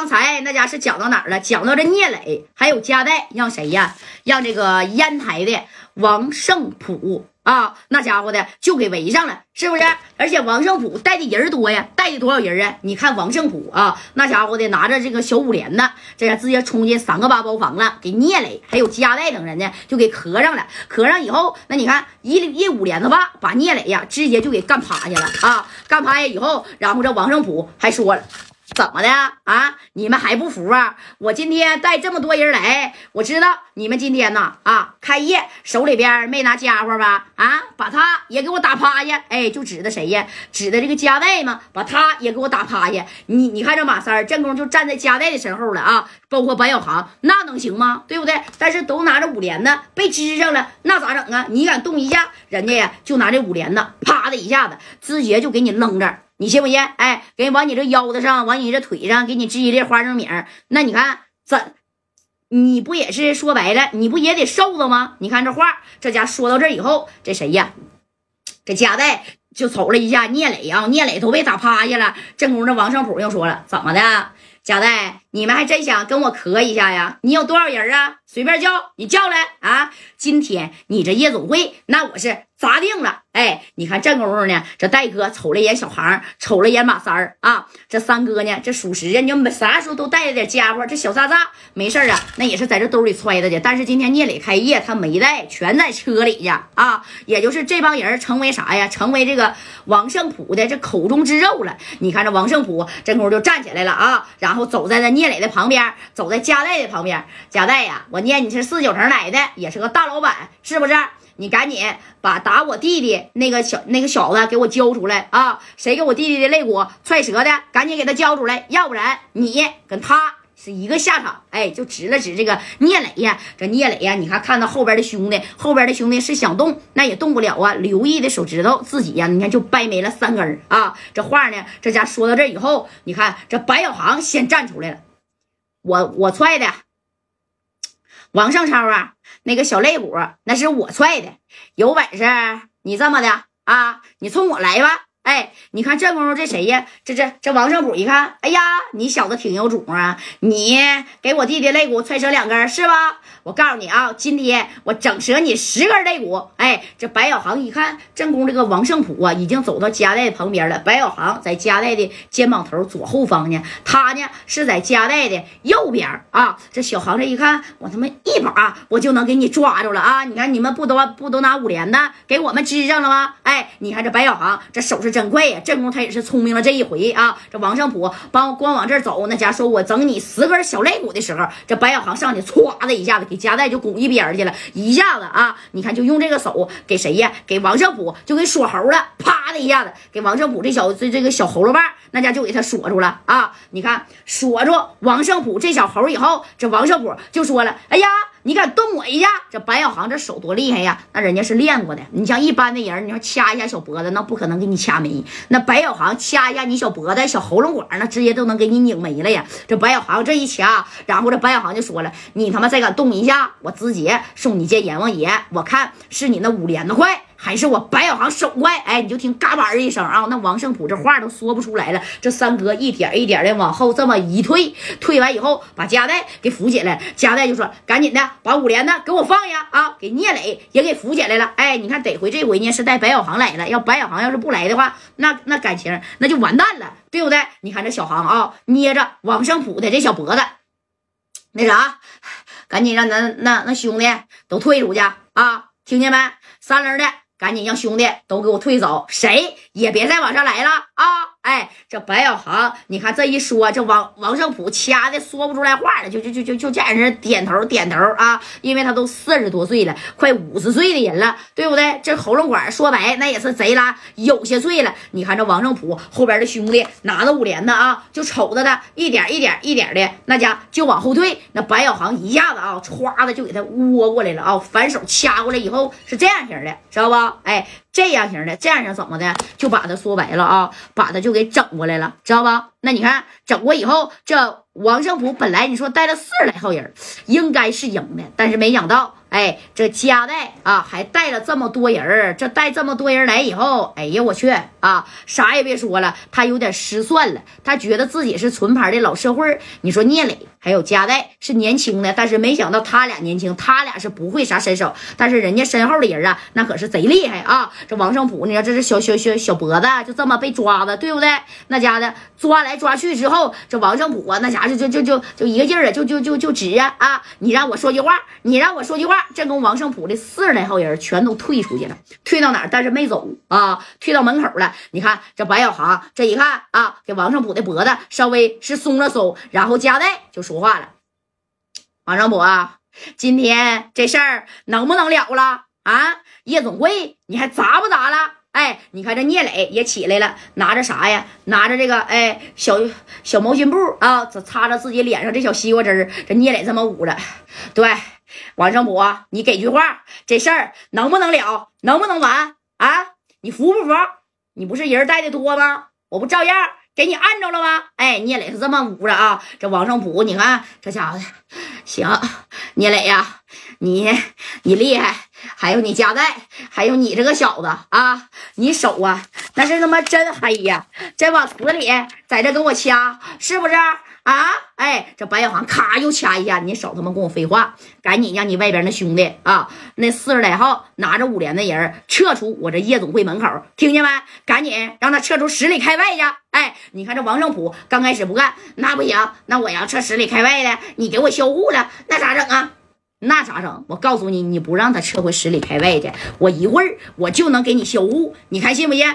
刚才那家是讲到哪儿了？讲到这聂磊还有加代，让谁呀？让这个烟台的王胜普啊，那家伙的就给围上了，是不是？而且王胜普带的人多呀，带的多少人啊？你看王胜普啊，那家伙的拿着这个小五连呢，这下直接冲进三个八包房了，给聂磊还有加代等人呢就给磕上了。磕上以后，那你看一一五连子吧，把聂磊呀直接就给干趴下了啊！干趴下以后，然后这王胜普还说了。怎么的啊？你们还不服啊？我今天带这么多人来，我知道你们今天呢啊开业手里边没拿家伙吧？啊，把他也给我打趴下！哎，就指的谁呀？指的这个加代嘛，把他也给我打趴下！你你看这马三儿，正宫就站在加代的身后了啊，包括白小航，那能行吗？对不对？但是都拿着五连呢，被支上了，那咋整啊？你敢动一下，人家呀就拿这五连呢，啪的一下子，直接就给你扔这儿。你信不信？哎，给往你这腰子上，往你这腿上，给你支一粒花生米那你看怎？你不也是说白了，你不也得瘦子吗？你看这话，这家说到这以后，这谁呀？这贾代就瞅了一下聂磊啊，聂磊都被打趴下了。正宫这王胜普又说了，怎么的？贾代，你们还真想跟我磕一下呀？你有多少人啊？随便叫，你叫来啊！今天你这夜总会，那我是。砸定了！哎，你看这功夫呢，这戴哥瞅了一眼小航，瞅了一眼马三儿啊，这三哥呢，这属实啊，你们啥时候都带着点家伙，这小渣渣没事啊，那也是在这兜里揣着的。但是今天聂磊开业，他没带，全在车里去啊。也就是这帮人成为啥呀？成为这个王胜普的这口中之肉了。你看这王胜普这功夫就站起来了啊，然后走在这聂磊的旁边，走在加代的旁边。加代呀，我念你是四九城来的，也是个大老板，是不是？你赶紧把打我弟弟那个小那个小子给我交出来啊！谁给我弟弟的肋骨踹折的，赶紧给他交出来，要不然你跟他是一个下场。哎，就指了指这个聂磊呀，这聂磊呀，你看看到后边的兄弟，后边的兄弟是想动，那也动不了啊。刘毅的手指头自己呀，你看就掰没了三根啊。这话呢，这家说到这以后，你看这白小航先站出来了，我我踹的。王胜超啊，那个小肋骨那是我踹的，有本事你这么的啊，你冲我来吧！哎，你看这功夫这谁呀？这这这王胜普一看，哎呀，你小子挺有种啊！你给我弟弟肋骨踹折两根是吧？我告诉你啊，今天我整折你十根肋骨！哎，这白小航一看，正宫这个王胜普啊，已经走到加代旁边了。白小航在加代的肩膀头左后方呢，他呢是在加代的右边啊。这小航这一看，我他妈一把我就能给你抓住了啊！你看你们不都不都拿五连的给我们支上了吗？哎，你看这白小航这手是真快呀！正宫他也是聪明了这一回啊。这王胜普帮光往这儿走，那家说我整你十根小肋骨的时候，这白小航上去歘的一下子。给夹带就拱一边去了，一下子啊，你看就用这个手给谁呀？给王胜普就给锁喉了，啪的一下子给王胜普这小这这个小喉咙瓣那家就给他锁住了啊！你看锁住王胜普这小猴以后，这王胜普就说了：“哎呀。”你敢动我一下？这白小航这手多厉害呀！那人家是练过的。你像一般的人，你说掐一下小脖子，那不可能给你掐没。那白小航掐一下你小脖子、小喉咙管，那直接都能给你拧没了呀！这白小航这一掐，然后这白小航就说了：“你他妈再敢动一下，我直接送你见阎王爷！我看是你那五连的快。”还是我白小航手快，哎，你就听嘎巴一声啊，那王胜普这话都说不出来了。这三哥一点一点的往后这么一退，退完以后把夹带给扶起来，夹带就说：“赶紧的把五连的给我放下啊！”给聂磊也给扶起来了。哎，你看得回这回呢是带白小航来了，要白小航要是不来的话，那那感情那就完蛋了，对不对？你看这小航啊，捏着王胜普的这小脖子，那啥，赶紧让咱那那兄弟都退出去啊！听见没？三轮的。赶紧让兄弟都给我退走，谁也别再往上来了啊！哎，这白小航，你看这一说，这王王胜普掐的说不出来话了，就就就就就在那点头点头啊，因为他都四十多岁了，快五十岁的人了，对不对？这喉咙管说白那也是贼拉有些岁了。你看这王胜普后边的兄弟拿着五连的啊，就瞅着他一点一点一点的那家就往后退，那白小航一下子啊，歘的就给他窝过来了啊，反手掐过来以后是这样型的，知道不？哎，这样型的，这样型怎么的，就把他说白了啊，把他就给整过来了，知道吧？那你看整过以后，这王胜普本来你说带了四十来号人，应该是赢的，但是没想到哎，这家带啊，还带了这么多人儿，这带这么多人来以后，哎呀，我去啊，啥也别说了，他有点失算了，他觉得自己是纯牌的老社会你说聂磊还有加代是年轻的，但是没想到他俩年轻，他俩是不会啥身手，但是人家身后的人啊，那可是贼厉害啊！这王胜普，你说这是小小小小脖子，就这么被抓的，对不对？那家的抓来抓去之后，这王胜普啊，那家伙就就就就一个劲儿啊，就就就就指啊啊！你让我说句话，你让我说句话。这跟王胜普的四十来号人全都退出去了，退到哪儿？但是没走啊，退到门口了。你看这白小航，这一看啊，给王胜普的脖子稍微是松了松，然后加代就说话了：“王胜普啊，今天这事儿能不能了了啊？夜总会你还砸不砸了？哎，你看这聂磊也起来了，拿着啥呀？拿着这个哎小小毛巾布啊，擦着自己脸上这小西瓜汁儿。这聂磊这么捂着，对。”王胜普，你给句话，这事儿能不能了？能不能完啊？你服不服？你不是人带的多吗？我不照样给你按着了吗？哎，聂磊是这么捂着啊。这王胜普，你看这家伙，行，聂磊呀，你你厉害，还有你家带，还有你这个小子啊，你手啊，那是他妈真黑呀！真往死里在这跟我掐，是不是？啊！哎，这白小航咔又掐一下，你少他妈跟我废话！赶紧让你外边那兄弟啊，那四十来号拿着五连的人撤出我这夜总会门口，听见没？赶紧让他撤出十里开外去！哎，你看这王胜普刚开始不干，那不行，那我要撤十里开外的，你给我销户了，那咋整啊？那咋整？我告诉你，你不让他撤回十里开外去，我一会儿我就能给你销户，你看信不信？